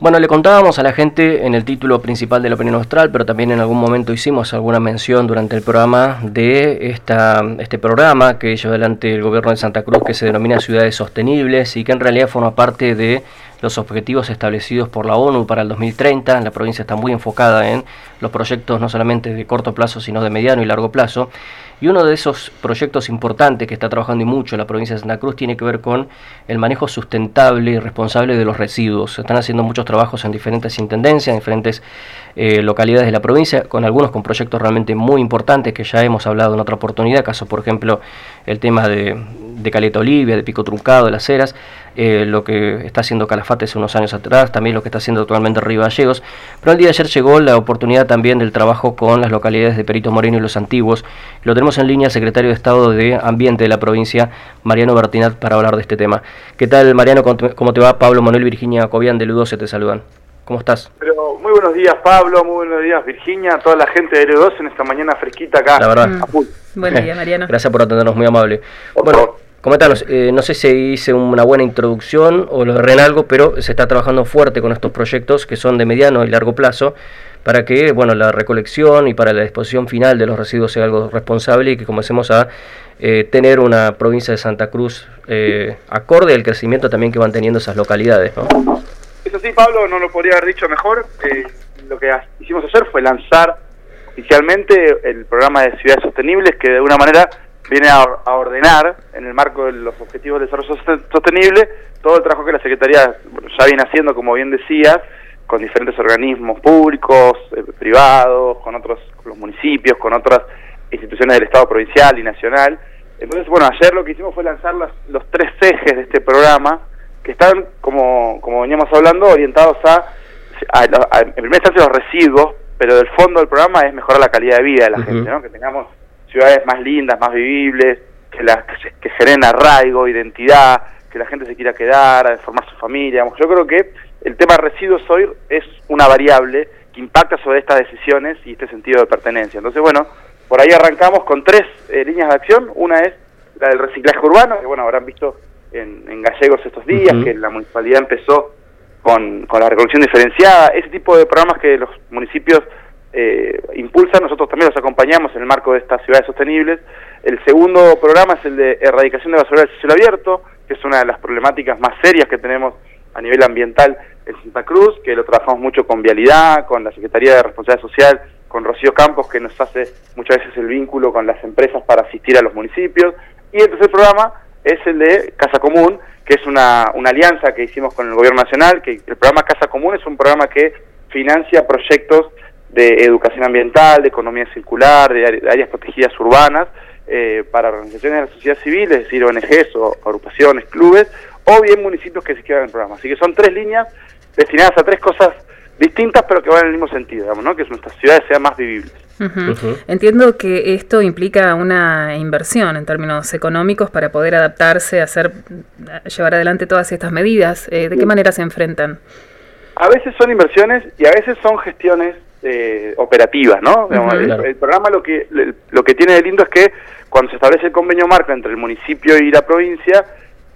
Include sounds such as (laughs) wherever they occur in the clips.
Bueno, le contábamos a la gente en el título principal de la opinión austral, pero también en algún momento hicimos alguna mención durante el programa de esta, este programa que lleva adelante el gobierno de Santa Cruz que se denomina Ciudades Sostenibles y que en realidad forma parte de los objetivos establecidos por la ONU para el 2030. La provincia está muy enfocada en los proyectos no solamente de corto plazo, sino de mediano y largo plazo. Y uno de esos proyectos importantes que está trabajando y mucho la provincia de Santa Cruz tiene que ver con el manejo sustentable y responsable de los residuos. Se están haciendo muchos trabajos en diferentes intendencias, en diferentes eh, localidades de la provincia, con algunos con proyectos realmente muy importantes que ya hemos hablado en otra oportunidad, caso por ejemplo el tema de, de Caleta Olivia, de Pico Truncado, de las Heras, eh, lo que está haciendo Calafate hace unos años atrás, también lo que está haciendo actualmente Río Gallegos, pero el día de ayer llegó la oportunidad también del trabajo con las localidades de Perito Moreno y Los Antiguos. Lo tenemos en línea secretario de Estado de Ambiente de la provincia, Mariano Bertinat, para hablar de este tema. ¿Qué tal, Mariano? ¿Cómo te va? Pablo Manuel Virginia Cobian de se te saludan. ¿Cómo estás? Pero muy buenos días, Pablo, muy buenos días, Virginia, toda la gente de L2 en esta mañana fresquita acá. La verdad. Buen día, Mariano. (laughs) Gracias por atendernos, muy amable. bueno, comentanos, eh, no sé si hice una buena introducción o lo erré en algo, pero se está trabajando fuerte con estos proyectos que son de mediano y largo plazo para que bueno la recolección y para la disposición final de los residuos sea algo responsable y que comencemos a eh, tener una provincia de Santa Cruz eh, acorde al crecimiento también que van teniendo esas localidades. ¿no? Eso sí, Pablo, no lo podría haber dicho mejor. Eh, lo que hicimos ayer fue lanzar oficialmente el programa de ciudades sostenibles que de alguna manera viene a, ordenar en el marco de los objetivos de desarrollo sostenible todo el trabajo que la Secretaría ya viene haciendo, como bien decías, con diferentes organismos públicos, eh, privados, con otros con los municipios, con otras instituciones del Estado provincial y nacional. Entonces, bueno, ayer lo que hicimos fue lanzar los tres ejes de este programa, que están, como, como veníamos hablando, orientados a, en primera instancia, los residuos, pero el fondo del programa es mejorar la calidad de vida de la gente, ¿no? que tengamos ciudades más lindas, más vivibles, que, las que, generen arraigo, identidad, que la gente se quiera quedar, formar su familia. Yo creo que el tema residuos hoy es una variable que impacta sobre estas decisiones y este sentido de pertenencia. Entonces, bueno, por ahí arrancamos con tres eh, líneas de acción. Una es la del reciclaje urbano, que bueno, habrán visto en, Gallegos estos días, que la municipalidad empezó con, con, la recolección diferenciada, ese tipo de programas que los municipios eh, impulsan, nosotros también los acompañamos en el marco de estas ciudades sostenibles. El segundo programa es el de erradicación de basura del cielo abierto, que es una de las problemáticas más serias que tenemos a nivel ambiental en Santa Cruz, que lo trabajamos mucho con Vialidad, con la Secretaría de Responsabilidad Social, con Rocío Campos, que nos hace muchas veces el vínculo con las empresas para asistir a los municipios. Y el tercer programa es el de Casa Común, que es una, una alianza que hicimos con el Gobierno Nacional, que el programa Casa Común es un programa que financia proyectos de educación ambiental, de economía circular, de áreas protegidas urbanas, eh, para organizaciones de la sociedad civil, es decir, ONGs o agrupaciones, clubes, o bien municipios que se quedan en el programa. Así que son tres líneas destinadas a tres cosas distintas, pero que van en el mismo sentido, digamos, ¿no? que nuestras ciudades sean más vivibles. Entiendo que esto implica una inversión en términos económicos para poder adaptarse, hacer, llevar adelante todas estas medidas. Eh, ¿De qué manera se enfrentan? A veces son inversiones y a veces son gestiones eh, operativas, ¿no? el, programa lo que lo que tiene de lindo es que cuando se establece el convenio marco entre el municipio y la provincia,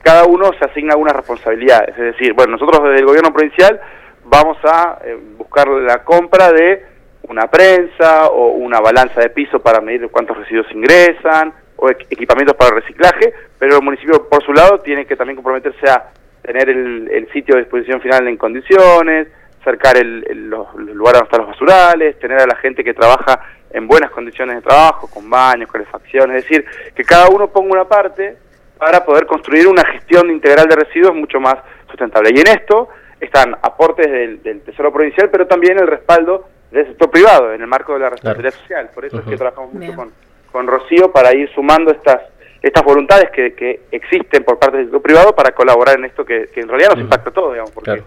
cada uno se asigna algunas responsabilidades. Es decir, bueno, nosotros desde el gobierno provincial vamos a eh, buscar la compra de una prensa o una balanza de piso para medir cuántos residuos ingresan o equipamientos para el reciclaje, pero el municipio por su lado tiene que también comprometerse a tener el, sitio de disposición final en condiciones, cercar el, los, lugares donde están los basurales, tener a la gente que trabaja en buenas condiciones de trabajo, con baños, calefacción, es decir, que cada uno ponga una parte para poder construir una gestión integral de residuos mucho más sustentable. Y en esto están aportes del, del Tesoro Provincial, pero también el respaldo del sector privado, en el marco de la responsabilidad social. Por eso es que trabajamos mucho con, con Rocío para ir sumando estas estas voluntades que, que, existen por parte del sector privado para colaborar en esto que, que en realidad nos impacta a todos, digamos, porque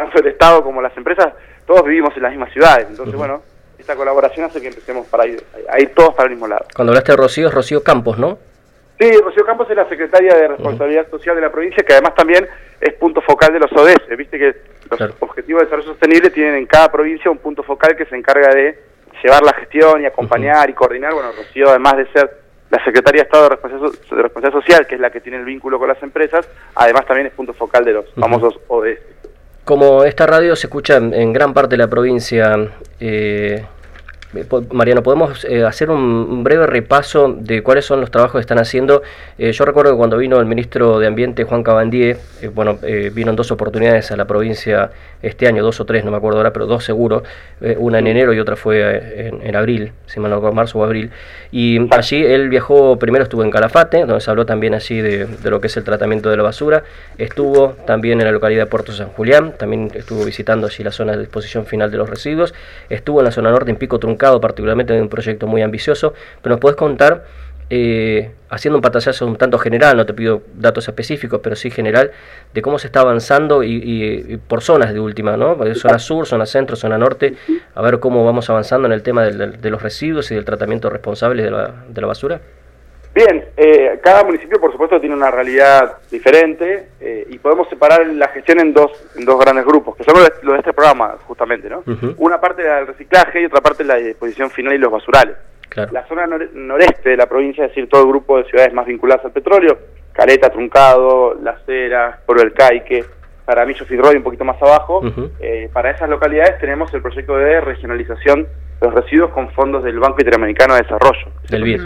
tanto el Estado como las empresas, todos vivimos en las mismas ciudades. Entonces, bueno, esta colaboración hace que empecemos para ir, a ir todos para el mismo lado. Cuando hablaste de Rocío, es Rocío Campos, ¿no? Sí, Rocío Campos es la secretaria de Responsabilidad Social de la provincia, que además también es punto focal de los ODS. Viste que los objetivos de desarrollo sostenible tienen en cada provincia un punto focal que se encarga de llevar la gestión y acompañar y coordinar. Bueno, Rocío, además de ser la Secretaría de Estado de Responsabilidad, Social, que es la que tiene el vínculo con las empresas, además también es punto focal de los famosos ODS. Como esta radio se escucha en, gran parte de la provincia, eh, Mariano, ¿podemos eh, hacer un, breve repaso de cuáles son los trabajos que están haciendo? Eh, yo recuerdo que cuando vino el ministro de Ambiente, Juan Cabandier, bueno, vino en dos oportunidades a la provincia este año, dos o tres, no me acuerdo ahora, pero dos seguro, una en enero y otra fue en, abril, si mal no recuerdo, marzo o abril. Y allí él viajó, primero estuvo en Calafate, donde se habló también de, de lo que es el tratamiento de la basura, estuvo también en la localidad de Puerto San Julián, también estuvo visitando allí la zona de disposición final de los residuos, estuvo en la zona norte, en Pico Truncado, particularmente en un proyecto muy ambicioso, pero nos puedes contar, eh, haciendo un pantallazo un tanto general, no te pido datos específicos, pero sí general, de cómo se está avanzando y, por zonas de última, ¿no? Zona sur, zona centro, zona norte, a ver cómo vamos avanzando en el tema de los residuos y del tratamiento responsable de la, de la basura. Bien, eh, cada municipio por supuesto tiene una realidad diferente eh, y podemos separar la gestión en dos, en dos grandes grupos, que son los de, este programa justamente, ¿no? Una parte del reciclaje y otra parte la disposición final y los basurales. La zona noreste de la provincia, es decir, todo el grupo de ciudades más vinculadas al petróleo, Caleta, Truncado, Las Heras, Pueblo del Caique, Paramillo, Fidroy, un poquito más abajo, eh, para esas localidades tenemos el proyecto de regionalización de los residuos con fondos del Banco Interamericano de Desarrollo. Del BID.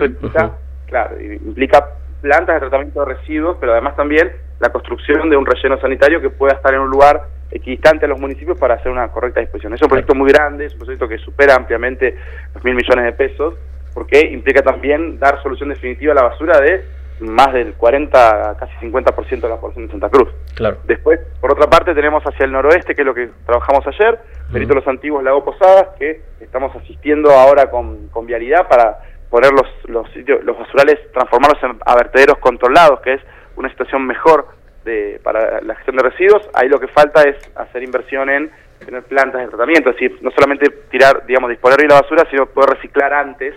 Claro, implica plantas de tratamiento de residuos, pero además también la construcción de un relleno sanitario que pueda estar en un lugar equidistante a los municipios para hacer una correcta disposición. Es un proyecto muy grande, es un proyecto que supera ampliamente los mil millones de pesos, porque implica también dar solución definitiva a la basura de más del 40, casi 50% de la población de Santa Cruz. Claro. Después, por otra parte, tenemos hacia el noroeste, que es lo que trabajamos ayer, Perito Los Antiguos, Lago Posadas, que estamos asistiendo ahora con, con vialidad para poner los, los, sitios, los basurales, transformarlos en a vertederos controlados, que es una situación mejor de, para la gestión de residuos. Ahí lo que falta es hacer inversión en tener plantas de tratamiento, es decir, no solamente tirar, digamos, disponer bien la basura, sino poder reciclar antes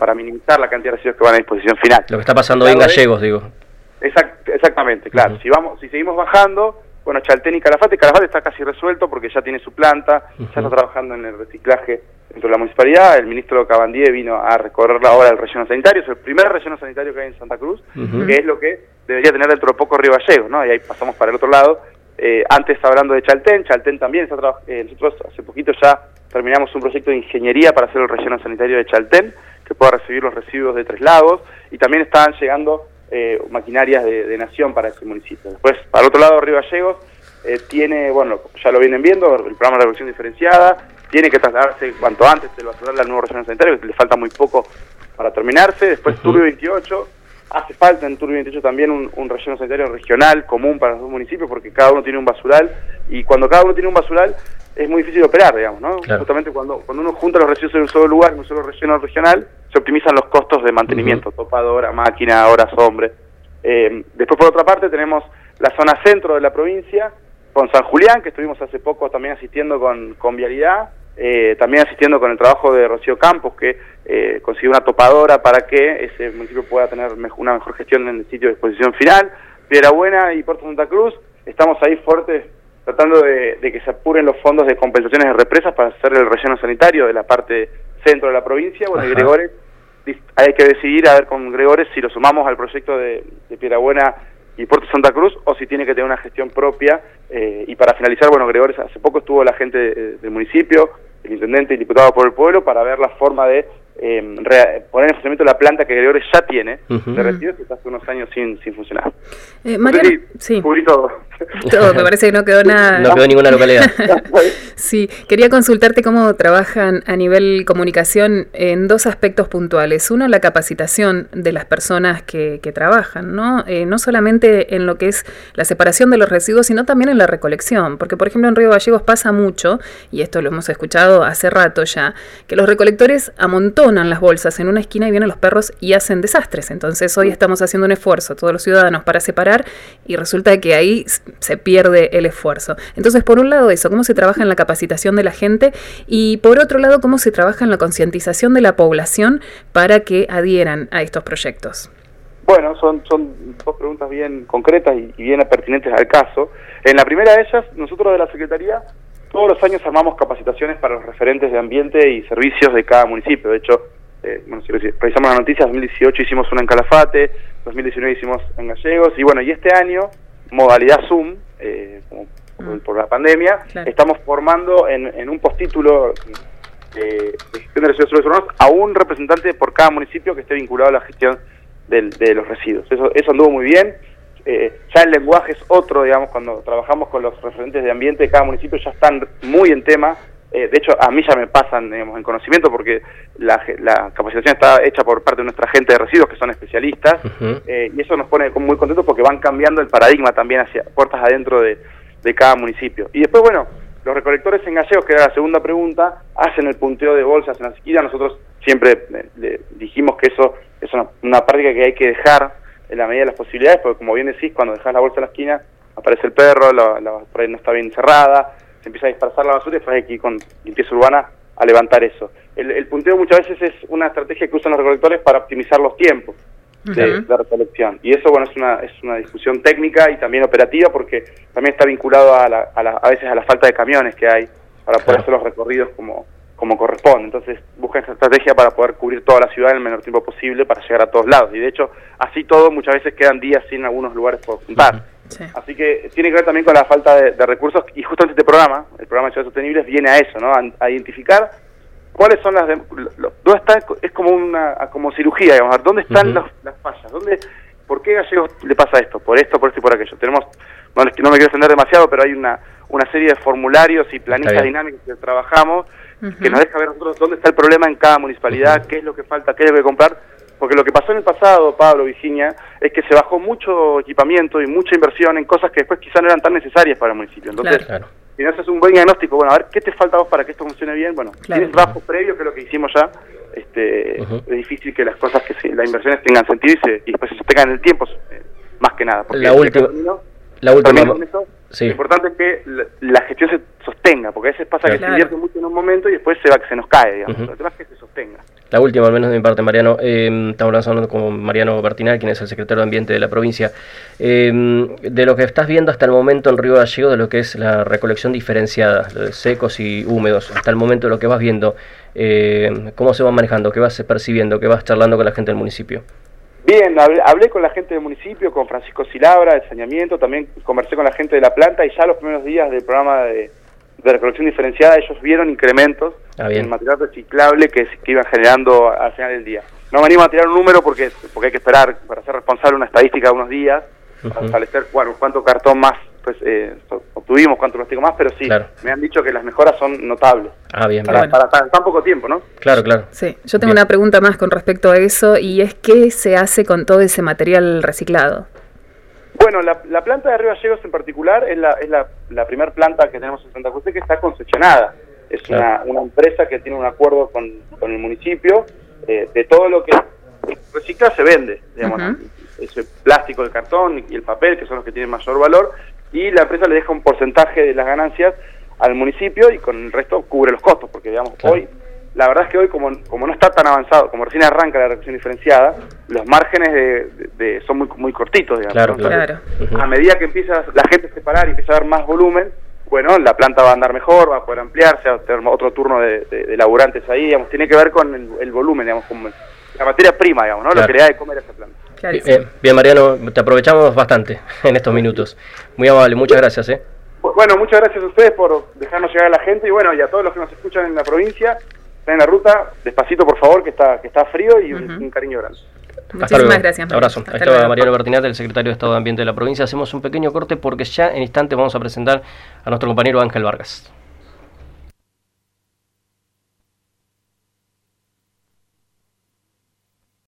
para minimizar la cantidad de residuos que van a disposición final. Lo que está pasando hoy en Gallegos, digo. exactamente, claro. Si vamos, si seguimos bajando, bueno, Chaltén y Calafate, Calafate está casi resuelto porque ya tiene su planta, ya está trabajando en el reciclaje dentro de la municipalidad. El ministro Cabandie vino a recorrer la obra del relleno sanitario, es el primer relleno sanitario que hay en Santa Cruz, que es lo que debería tener dentro de poco Río Gallegos, ¿no? Y ahí pasamos para el otro lado. Eh, antes hablando de Chaltén, Chaltén también está eh, nosotros hace poquito ya terminamos un proyecto de ingeniería para hacer el relleno sanitario de Chaltén, que pueda recibir los residuos de Tres Lagos, y también estaban llegando eh, maquinarias de, nación para ese municipio. Después, para el otro lado, Río Gallegos, eh, tiene, bueno, ya lo vienen viendo, el programa de revolución diferenciada, tiene que trasladarse cuanto antes el basural al nuevo relleno sanitario, que le falta muy poco para terminarse. Después, Turbio 28, hace falta en Turbio 28 también un, relleno sanitario regional común para los dos municipios, porque cada uno tiene un basural, y cuando cada uno tiene un basural, es muy difícil operar, digamos, ¿no? Justamente cuando, cuando uno junta los residuos en un solo lugar, en un solo relleno regional, se optimizan los costos de mantenimiento, topadora, máquina, horas, hombre. Eh, después, por otra parte, tenemos la zona centro de la provincia, con San Julián, que estuvimos hace poco también asistiendo con, con Vialidad, eh, también asistiendo con el trabajo de Rocío Campos, que eh, consiguió una topadora para que ese municipio pueda tener una mejor gestión en el sitio de exposición final. Piedra Buena y Puerto Santa Cruz, estamos ahí fuertes tratando de, que se apuren los fondos de compensaciones de represas para hacer el relleno sanitario de la parte centro de la provincia. Bueno, y Gregores, hay que decidir a ver con Gregores si lo sumamos al proyecto de, de Buena y Puerto Santa Cruz o si tiene que tener una gestión propia. Eh, y para finalizar, bueno, Gregores, hace poco estuvo la gente del municipio, el intendente y el diputado por el pueblo para ver la forma de eh, poner en funcionamiento la planta que Gregores ya tiene de residuos que está hace unos años sin, sin funcionar. Eh, sí, todo. (laughs) todo. me parece que no quedó nada. No quedó ninguna localidad. (laughs) sí, quería consultarte cómo trabajan a nivel comunicación en dos aspectos puntuales. Uno, la capacitación de las personas que, que trabajan, ¿no? Eh, no solamente en lo que es la separación de los residuos, sino también en la recolección. Porque, por ejemplo, en Río Gallegos pasa mucho, y esto lo hemos escuchado hace rato ya, que los recolectores amontonan las bolsas en una esquina y vienen los perros y hacen desastres. Entonces hoy estamos haciendo un esfuerzo, todos los ciudadanos, para separar y resulta que ahí se pierde el esfuerzo. Entonces, por un lado eso, cómo se trabaja en la capacitación de la gente y por otro lado, cómo se trabaja en la concientización de la población para que adhieran a estos proyectos. Bueno, son, son dos preguntas bien concretas y, y bien pertinentes al caso. En la primera de ellas, nosotros de la Secretaría todos los años armamos capacitaciones para los referentes de ambiente y servicios de cada municipio. De hecho, eh, bueno, si revisamos las noticias, 2018 hicimos una en Calafate, 2019 hicimos en Gallegos, y bueno, y este año, modalidad Zoom, eh, como por, la pandemia, estamos formando en, un postítulo de, gestión de residuos urbanos a un representante por cada municipio que esté vinculado a la gestión de los residuos. Eso, eso anduvo muy bien. Eh, ya el lenguaje es otro, digamos, cuando trabajamos con los referentes de ambiente de cada municipio ya están muy en tema. Eh, de hecho, a mí ya me pasan, digamos, en conocimiento porque la, capacitación está hecha por parte de nuestra gente de residuos que son especialistas eh, y eso nos pone muy contentos porque van cambiando el paradigma también hacia puertas adentro de, cada municipio. Y después, bueno, los recolectores en gallegos, que era la segunda pregunta, hacen el punteo de bolsas en la esquina. Nosotros siempre le dijimos que eso es una, una práctica que hay que dejar en la medida de las posibilidades, porque como bien decís, cuando dejas la bolsa en la esquina, aparece el perro, la, la por ahí no está bien cerrada, se empieza a dispersar la basura y después hay que ir con limpieza urbana a levantar eso. El, punteo muchas veces es una estrategia que usan los recolectores para optimizar los tiempos de, la recolección. Y eso, bueno, es una, es una discusión técnica y también operativa porque también está vinculado a, la, a, a veces a la falta de camiones que hay para poder hacer los recorridos como, como corresponde. Entonces buscan esa estrategia para poder cubrir toda la ciudad en el menor tiempo posible para llegar a todos lados. Y de hecho, así todo, muchas veces quedan días sin algunos lugares por juntar. Así que tiene que ver también con la falta de, recursos y justamente este programa, el programa de Ciudades Sostenibles, viene a eso, ¿no? A, identificar cuáles son las... ¿Dónde está? Es como una como cirugía, digamos. ¿Dónde están las fallas? ¿Dónde, ¿Por qué a Gallegos le pasa esto? Por esto, por esto y por aquello. Tenemos, no, no me quiero extender demasiado, pero hay una, una serie de formularios y planillas dinámicas que trabajamos que nos deja ver nosotros dónde está el problema en cada municipalidad, qué es lo que falta, qué debe comprar, porque lo que pasó en el pasado, Pablo, Virginia, es que se bajó mucho equipamiento y mucha inversión en cosas que después quizás no eran tan necesarias para el municipio. Entonces, si no haces un buen diagnóstico, bueno, a ver, ¿qué te falta vos para que esto funcione bien? Bueno, tienes trabajos previos, que es lo que hicimos ya, este, es difícil que las cosas, que las inversiones tengan sentido y, se, y después se sostengan en el tiempo, eh, más que nada. Porque la última... La última. Lo importante es que la, gestión se sostenga, porque a veces pasa que se invierte mucho en un momento y después se va que se nos cae, digamos. Lo demás es que se sostenga. La última, al menos de mi parte, Mariano. Eh, estamos hablando con Mariano Bertinal, quien es el secretario de Ambiente de la provincia. Eh, de lo que estás viendo hasta el momento en Río Gallego, de lo que es la recolección diferenciada, de secos y húmedos, hasta el momento de lo que vas viendo, eh, ¿cómo se va manejando? ¿Qué vas percibiendo? ¿Qué vas charlando con la gente del municipio? Bien, hablé, con la gente del municipio, con Francisco Silabra, de saneamiento, también conversé con la gente de la planta y ya los primeros días del programa de, recolección diferenciada ellos vieron incrementos ah, en el material reciclable que, que, iban generando al final del día. No me animo a tirar un número porque, porque hay que esperar para ser responsable una estadística de unos días, para establecer bueno, cuánto cartón más eh, obtuvimos cuánto plástico más, pero sí, me han dicho que las mejoras son notables. Ah, bien, para, para, tan poco tiempo, ¿no? Claro, claro. Sí, yo tengo una pregunta más con respecto a eso y es qué se hace con todo ese material reciclado. Bueno, la, planta de Río Gallegos en particular es la, es la, la primera planta que tenemos en Santa Cruz que está concesionada. Es una, una, empresa que tiene un acuerdo con, con el municipio eh, de todo lo que recicla se vende, digamos, ese plástico, el cartón y el papel, que son los que tienen mayor valor, y la empresa le deja un porcentaje de las ganancias al municipio y con el resto cubre los costos, porque digamos, hoy, la verdad es que hoy como, como no está tan avanzado, como recién arranca la reducción diferenciada, los márgenes de, son muy, muy cortitos, digamos. Claro, A medida que empieza la gente a separar y empieza a dar más volumen, bueno, la planta va a andar mejor, va a poder ampliarse, va a tener otro turno de, de, laburantes ahí, digamos, tiene que ver con el, volumen, digamos, con la materia prima, digamos, ¿no? Lo que le da de comer a esa planta. Bien, Mariano, te aprovechamos bastante (laughs) en estos minutos. Muy amable, muchas gracias. ¿eh? Bueno, muchas gracias a ustedes por dejarnos llegar a la gente y bueno, y a todos los que nos escuchan en la provincia, están en la ruta, despacito por favor, que está, que está frío y un, cariño grande. Muchísimas gracias. Abrazo. Ahí estaba Mariano Bertinat, el secretario de Estado de Ambiente de la provincia. Hacemos un pequeño corte porque ya en instantes vamos a presentar a nuestro compañero Ángel Vargas.